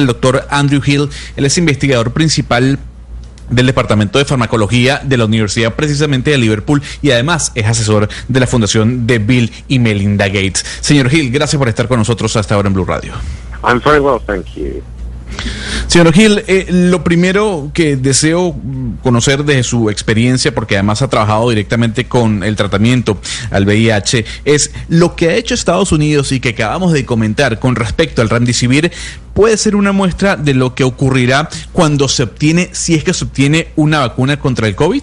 el doctor Andrew Hill. Él es investigador principal del Departamento de Farmacología de la Universidad precisamente de Liverpool y además es asesor de la Fundación de Bill y Melinda Gates. Señor Hill, gracias por estar con nosotros hasta ahora en Blue Radio. I'm very well, thank you. Señor Gil, eh, lo primero que deseo conocer de su experiencia, porque además ha trabajado directamente con el tratamiento al VIH, es lo que ha hecho Estados Unidos y que acabamos de comentar con respecto al Remdesivir puede ser una muestra de lo que ocurrirá cuando se obtiene, si es que se obtiene una vacuna contra el COVID.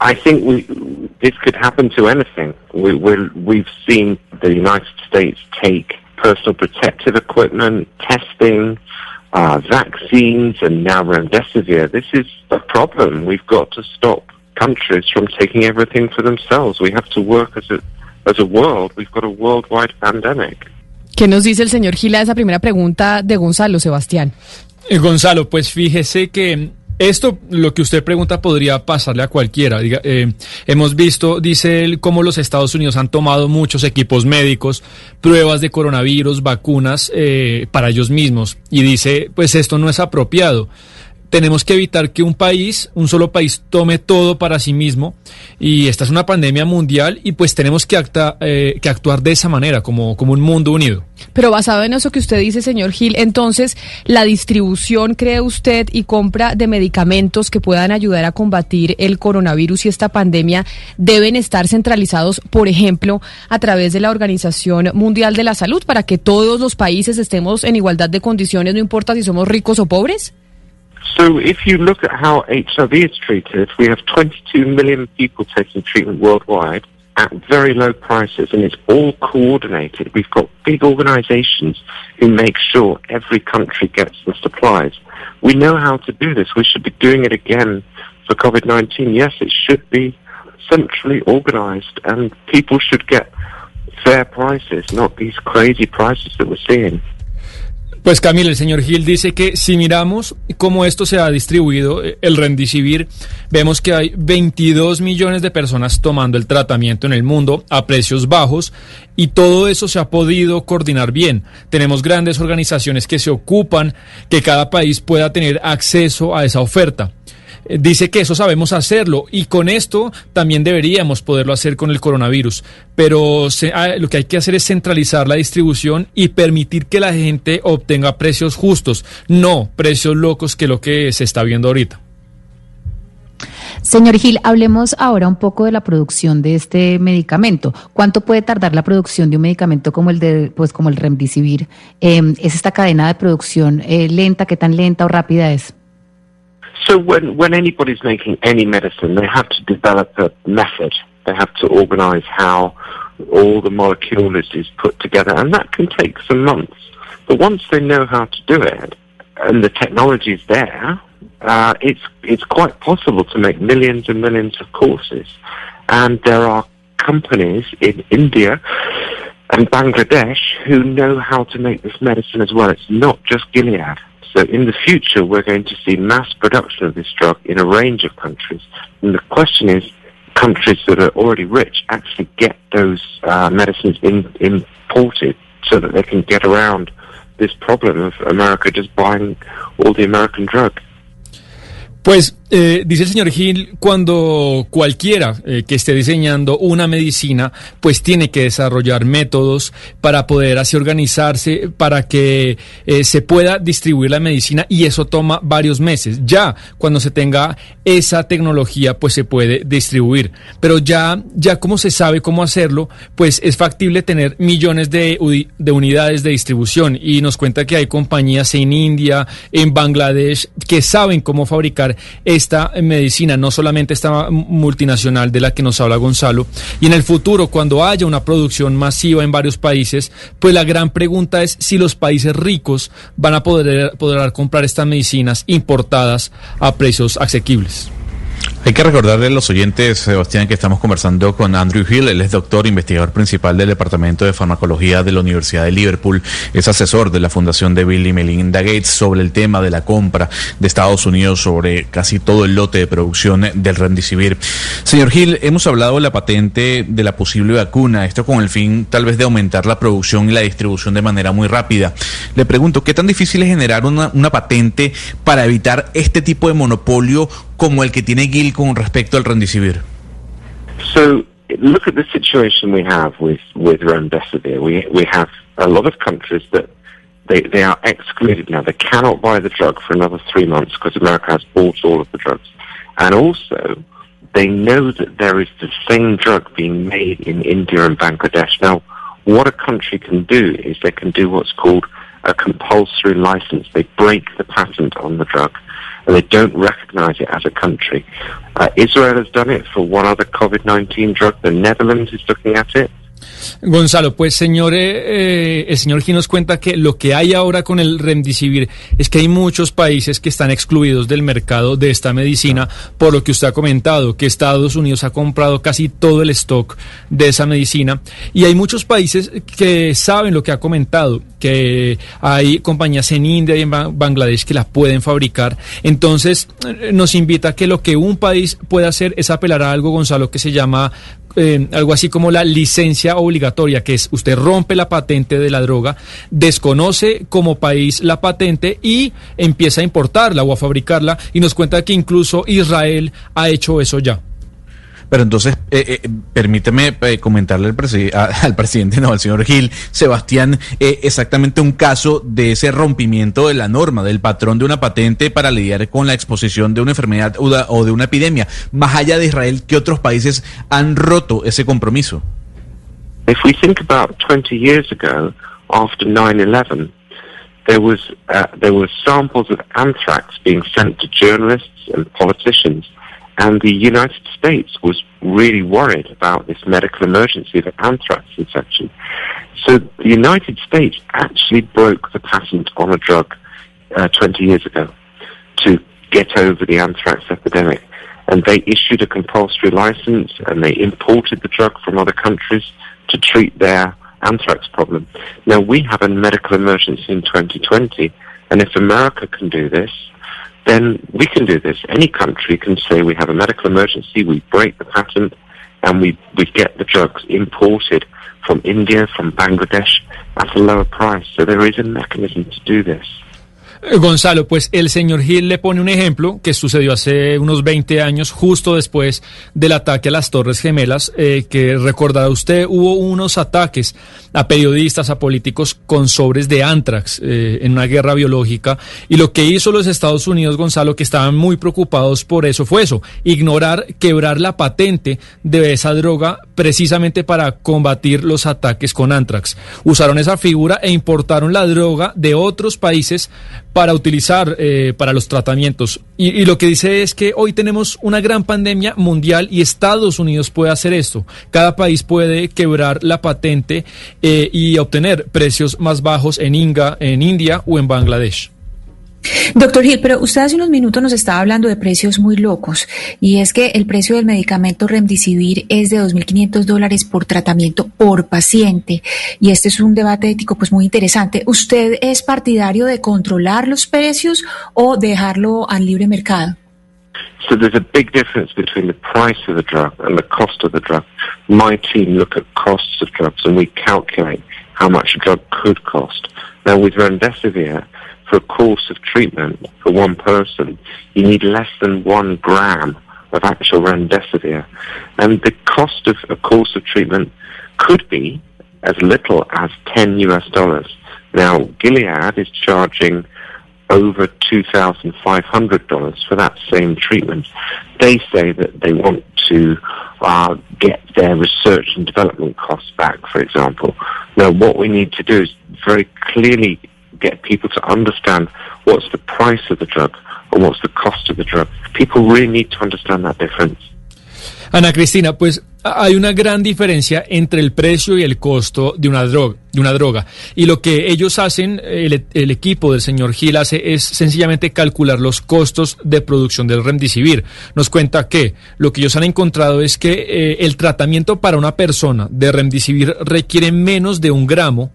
I think we, this could happen to anything. We, we've seen the United States take personal protective equipment, testing, uh, vaccines, and now remdesivir. This is a problem. We've got to stop countries from taking everything for themselves. We have to work as a, as a world. We've got a worldwide pandemic. ¿Qué nos dice el señor Gila de esa primera pregunta de Gonzalo, Sebastián? Eh, Gonzalo, pues fíjese que esto, lo que usted pregunta, podría pasarle a cualquiera. Diga, eh, hemos visto, dice él, cómo los Estados Unidos han tomado muchos equipos médicos, pruebas de coronavirus, vacunas eh, para ellos mismos. Y dice, pues esto no es apropiado tenemos que evitar que un país, un solo país, tome todo para sí mismo. Y esta es una pandemia mundial y pues tenemos que, eh, que actuar de esa manera, como, como un mundo unido. Pero basado en eso que usted dice, señor Gil, entonces, ¿la distribución, cree usted, y compra de medicamentos que puedan ayudar a combatir el coronavirus y esta pandemia deben estar centralizados, por ejemplo, a través de la Organización Mundial de la Salud, para que todos los países estemos en igualdad de condiciones, no importa si somos ricos o pobres? So if you look at how HIV is treated, we have 22 million people taking treatment worldwide at very low prices, and it's all coordinated. We've got big organizations who make sure every country gets the supplies. We know how to do this. We should be doing it again for COVID-19. Yes, it should be centrally organized, and people should get fair prices, not these crazy prices that we're seeing. Pues Camila, el señor Gil dice que si miramos cómo esto se ha distribuido, eh, el Rendicivir, vemos que hay 22 millones de personas tomando el tratamiento en el mundo a precios bajos y todo eso se ha podido coordinar bien. Tenemos grandes organizaciones que se ocupan que cada país pueda tener acceso a esa oferta. Eh, dice que eso sabemos hacerlo y con esto también deberíamos poderlo hacer con el coronavirus. Pero ah, lo que hay que hacer es centralizar la distribución y permitir que la gente obtenga precios justos, no precios locos que lo que se está viendo ahorita. Señor Gil, hablemos ahora un poco de la producción de este medicamento. ¿Cuánto puede tardar la producción de un medicamento como el de, pues como el Remdesivir? Eh, ¿Es esta cadena de producción eh, lenta? ¿Qué tan lenta o rápida es? So when, when anybody's making any medicine, they have to develop a method. They have to organize how all the molecule is, is put together, and that can take some months. But once they know how to do it, and the technology is there, uh, it's, it's quite possible to make millions and millions of courses. And there are companies in India and Bangladesh who know how to make this medicine as well. It's not just Gilead. So in the future, we're going to see mass production of this drug in a range of countries. And the question is, countries that are already rich actually get those uh, medicines in, imported so that they can get around this problem of America just buying all the American drug. Pues eh, dice el señor Gil, cuando cualquiera eh, que esté diseñando una medicina, pues tiene que desarrollar métodos para poder así organizarse, para que eh, se pueda distribuir la medicina y eso toma varios meses. Ya cuando se tenga esa tecnología, pues se puede distribuir. Pero ya, ya como se sabe cómo hacerlo, pues es factible tener millones de, de unidades de distribución y nos cuenta que hay compañías en India, en Bangladesh, que saben cómo fabricar esta medicina, no solamente esta multinacional de la que nos habla Gonzalo. Y en el futuro, cuando haya una producción masiva en varios países, pues la gran pregunta es si los países ricos van a poder, poder comprar estas medicinas importadas a precios asequibles. Hay que recordarle a los oyentes, Sebastián, que estamos conversando con Andrew Hill. Él es doctor, investigador principal del Departamento de Farmacología de la Universidad de Liverpool. Es asesor de la Fundación de Bill y Melinda Gates sobre el tema de la compra de Estados Unidos sobre casi todo el lote de producción del Remdesivir. Señor Hill, hemos hablado de la patente de la posible vacuna. Esto con el fin tal vez de aumentar la producción y la distribución de manera muy rápida. Le pregunto, ¿qué tan difícil es generar una, una patente para evitar este tipo de monopolio como el que tiene Gil con respecto al? So look at the situation we have with with remdesivir. We we have a lot of countries that they they are excluded now. They cannot buy the drug for another three months because America has bought all of the drugs, and also they know that there is the same drug being made in India and Bangladesh. Now, what a country can do is they can do what's called a compulsory license. They break the patent on the drug and they don't recognize it as a country. Uh, Israel has done it for one other COVID-19 drug. The Netherlands is looking at it. Gonzalo, pues señor, eh, el señor Gil nos cuenta que lo que hay ahora con el Remdesivir es que hay muchos países que están excluidos del mercado de esta medicina, por lo que usted ha comentado, que Estados Unidos ha comprado casi todo el stock de esa medicina, y hay muchos países que saben lo que ha comentado, que hay compañías en India y en Bangladesh que la pueden fabricar, entonces nos invita a que lo que un país puede hacer es apelar a algo, Gonzalo, que se llama eh, algo así como la licencia obligatoria, que es usted rompe la patente de la droga, desconoce como país la patente y empieza a importarla o a fabricarla y nos cuenta que incluso Israel ha hecho eso ya. Pero entonces, eh, eh, permíteme eh, comentarle al, presi a, al, presidente, no, al señor Gil, Sebastián, eh, exactamente un caso de ese rompimiento de la norma, del patrón de una patente para lidiar con la exposición de una enfermedad o de una epidemia. Más allá de Israel, ¿qué otros países han roto ese compromiso? If we think about 20 years ago, after 9-11, there uh, there were samples of anthrax being sent to journalists and politicians And the United States was really worried about this medical emergency of anthrax infection. So the United States actually broke the patent on a drug uh, 20 years ago to get over the anthrax epidemic. And they issued a compulsory license and they imported the drug from other countries to treat their anthrax problem. Now we have a medical emergency in 2020 and if America can do this, then we can do this. Any country can say we have a medical emergency, we break the patent, and we, we get the drugs imported from India, from Bangladesh at a lower price. So there is a mechanism to do this. Gonzalo, pues el señor Gil le pone un ejemplo que sucedió hace unos 20 años, justo después del ataque a las Torres Gemelas, eh, que recordará usted, hubo unos ataques a periodistas, a políticos con sobres de antrax eh, en una guerra biológica. Y lo que hizo los Estados Unidos, Gonzalo, que estaban muy preocupados por eso, fue eso, ignorar, quebrar la patente de esa droga precisamente para combatir los ataques con antrax. Usaron esa figura e importaron la droga de otros países para utilizar eh, para los tratamientos. Y, lo que dice es que hoy tenemos una gran pandemia mundial y Estados Unidos puede hacer esto. Cada país puede quebrar la patente eh, y obtener precios más bajos en, Inga, en India o en Bangladesh. Doctor Gil, pero usted hace unos minutos nos estaba hablando de precios muy locos y es que el precio del medicamento Remdesivir es de 2.500 dólares por tratamiento por paciente y este es un debate ético pues muy interesante. ¿Usted es partidario de controlar los precios o dejarlo al libre mercado? So there's a big difference between the price of the drug and the cost of the drug. My team look at costs of drugs and we calculate how much a drug could cost. Now with Remdesivir, for a course of treatment for one person, you need less than one gram of actual remdesivir. And the cost of a course of treatment could be as little as 10 US dollars. Now, Gilead is charging over $2,500 for that same treatment. They say that they want to uh, get their research and development costs back, for example. Now, what we need to do is very clearly get people to understand what's the price of the drug and what's the cost of the drug. People really need to understand that difference. Ana Cristina, pues hay una gran diferencia entre el precio y el costo de una droga. De una droga. Y lo que ellos hacen, el, el equipo del señor Gil hace es sencillamente calcular los costos de producción del remdesivir. Nos cuenta que lo que ellos han encontrado es que eh, el tratamiento para una persona de remdesivir requiere menos de un gramo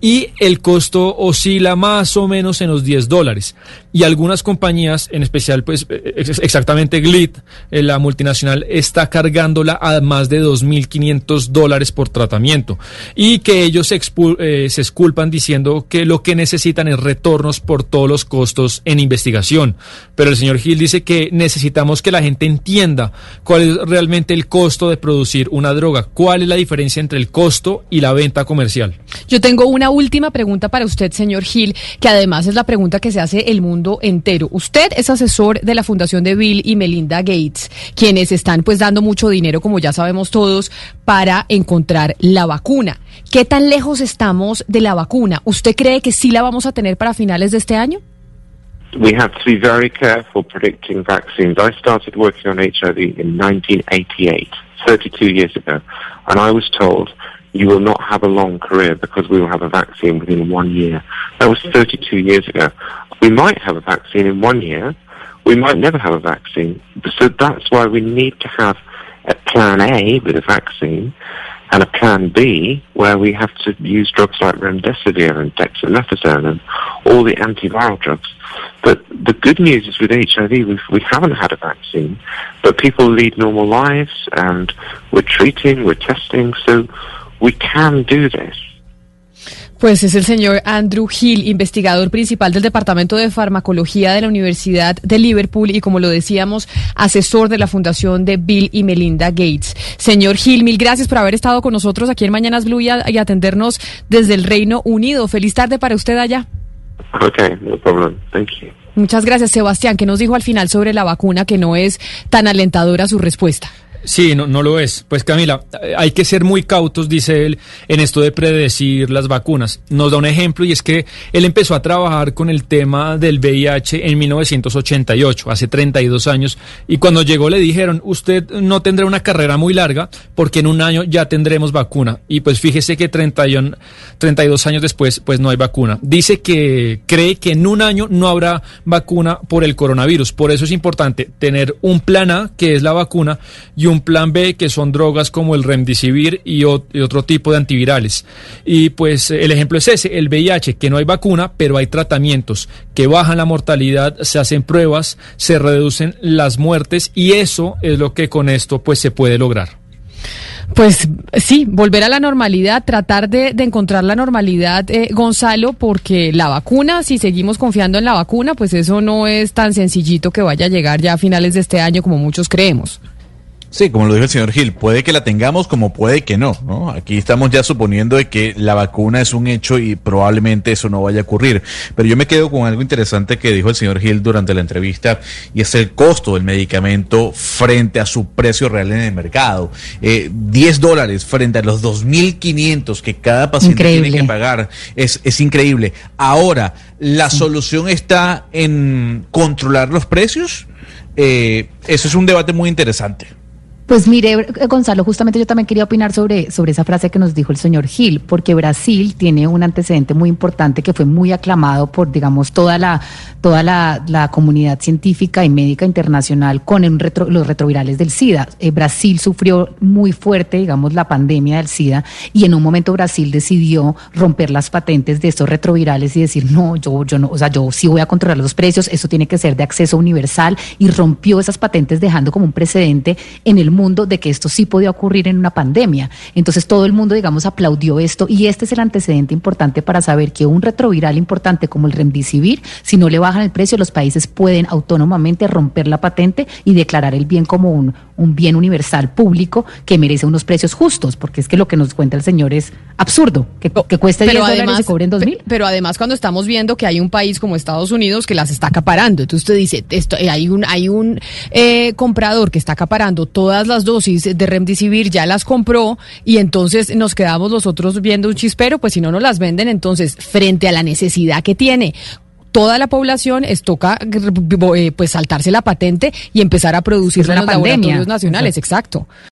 y el costo oscila más o menos en los 10 dólares. Y algunas compañías, en especial, pues exactamente Glit, eh, la multinacional, está cargándola a más de 2.500 dólares por tratamiento. Y que ellos se, eh, se esculpan diciendo que lo que necesitan es retornos por todos los costos en investigación. Pero el señor Gil dice que necesitamos que la gente entienda cuál es realmente el costo de producir una droga, cuál es la diferencia entre el costo y la venta comercial. Yo tengo una última pregunta para usted, señor Gil, que además es la pregunta que se hace el mundo entero. Usted es asesor de la Fundación de Bill y Melinda Gates, quienes están pues dando mucho dinero, como ya sabemos todos, para encontrar la vacuna. ¿Qué tan lejos estamos de la vacuna? ¿Usted cree que sí la vamos a tener para finales de este año? We have to be very careful predicting vaccines. I started working on HIV in 1988, 32 years ago, and I was told you will not have a long career because we will have a vaccine within one year. That was 32 years ago. We might have a vaccine in one year. We might never have a vaccine. So that's why we need to have a plan A with a vaccine and a plan B where we have to use drugs like remdesivir and dexamethasone and all the antiviral drugs. But the good news is with HIV, we've, we haven't had a vaccine, but people lead normal lives and we're treating, we're testing, so we can do this. Pues es el señor Andrew Hill, investigador principal del Departamento de Farmacología de la Universidad de Liverpool y, como lo decíamos, asesor de la Fundación de Bill y Melinda Gates. Señor Hill, mil gracias por haber estado con nosotros aquí en Mañanas Blue y, atendernos desde el Reino Unido. Feliz tarde para usted allá. Okay, no problem. Thank you. Muchas gracias, Sebastián. que nos dijo al final sobre la vacuna que no es tan alentadora su respuesta? Sí, no, no lo es. Pues Camila, hay que ser muy cautos, dice él, en esto de predecir las vacunas. Nos da un ejemplo y es que él empezó a trabajar con el tema del VIH en 1988, hace 32 años, y cuando llegó le dijeron, usted no tendrá una carrera muy larga porque en un año ya tendremos vacuna. Y pues fíjese que 31, 32 años después, pues no hay vacuna. Dice que cree que en un año no habrá vacuna por el coronavirus. Por eso es importante tener un plan A, que es la vacuna, y un plan B, que son drogas como el remdesivir y, otro tipo de antivirales. Y pues el ejemplo es ese, el VIH, que no hay vacuna, pero hay tratamientos que bajan la mortalidad, se hacen pruebas, se reducen las muertes y eso es lo que con esto pues se puede lograr. Pues sí, volver a la normalidad, tratar de, encontrar la normalidad, eh, Gonzalo, porque la vacuna, si seguimos confiando en la vacuna, pues eso no es tan sencillito que vaya a llegar ya a finales de este año como muchos creemos. Sí, como lo dijo el señor Gil, puede que la tengamos como puede que no, ¿no? Aquí estamos ya suponiendo de que la vacuna es un hecho y probablemente eso no vaya a ocurrir. Pero yo me quedo con algo interesante que dijo el señor Gil durante la entrevista y es el costo del medicamento frente a su precio real en el mercado. Eh, 10 dólares frente a los 2.500 que cada paciente tiene que pagar es, es increíble. Ahora, ¿la solución está en controlar los precios? Eh, eso es un debate muy interesante. Pues mire, Gonzalo, justamente yo también quería opinar sobre, sobre esa frase que nos dijo el señor Gil, porque Brasil tiene un antecedente muy importante que fue muy aclamado por, digamos, toda la, toda la, comunidad científica y médica internacional con los retrovirales del SIDA. Eh, Brasil sufrió muy fuerte, digamos, la pandemia del SIDA y en un momento Brasil decidió romper las patentes de estos retrovirales y decir, no, yo, yo no, o sea, yo sí voy a controlar los precios, eso tiene que ser de acceso universal y rompió esas patentes dejando como un precedente en el mundo de que esto sí podía ocurrir en una pandemia. Entonces todo el mundo, digamos, aplaudió esto y este es el antecedente importante para saber que un retroviral importante como el remdesivir, si no le bajan el precio, los países pueden autónomamente romper la patente y declarar el bien como un, un bien universal público que merece unos precios justos, porque es que lo que nos cuenta el señor es absurdo, que, que cueste 10 dólares y cobren 2 mil. Pero además cuando estamos viendo que hay un país como Estados Unidos que las está acaparando, entonces usted dice, esto, eh, hay un, hay un eh, comprador que está acaparando todas las dosis de Remdesivir, ya las compró y entonces nos quedamos nosotros viendo un chispero, pues si no nos las venden, entonces frente a la necesidad que tiene toda la población es toca eh, pues saltarse la patente y empezar a producir en los laboratorios nacionales, exacto.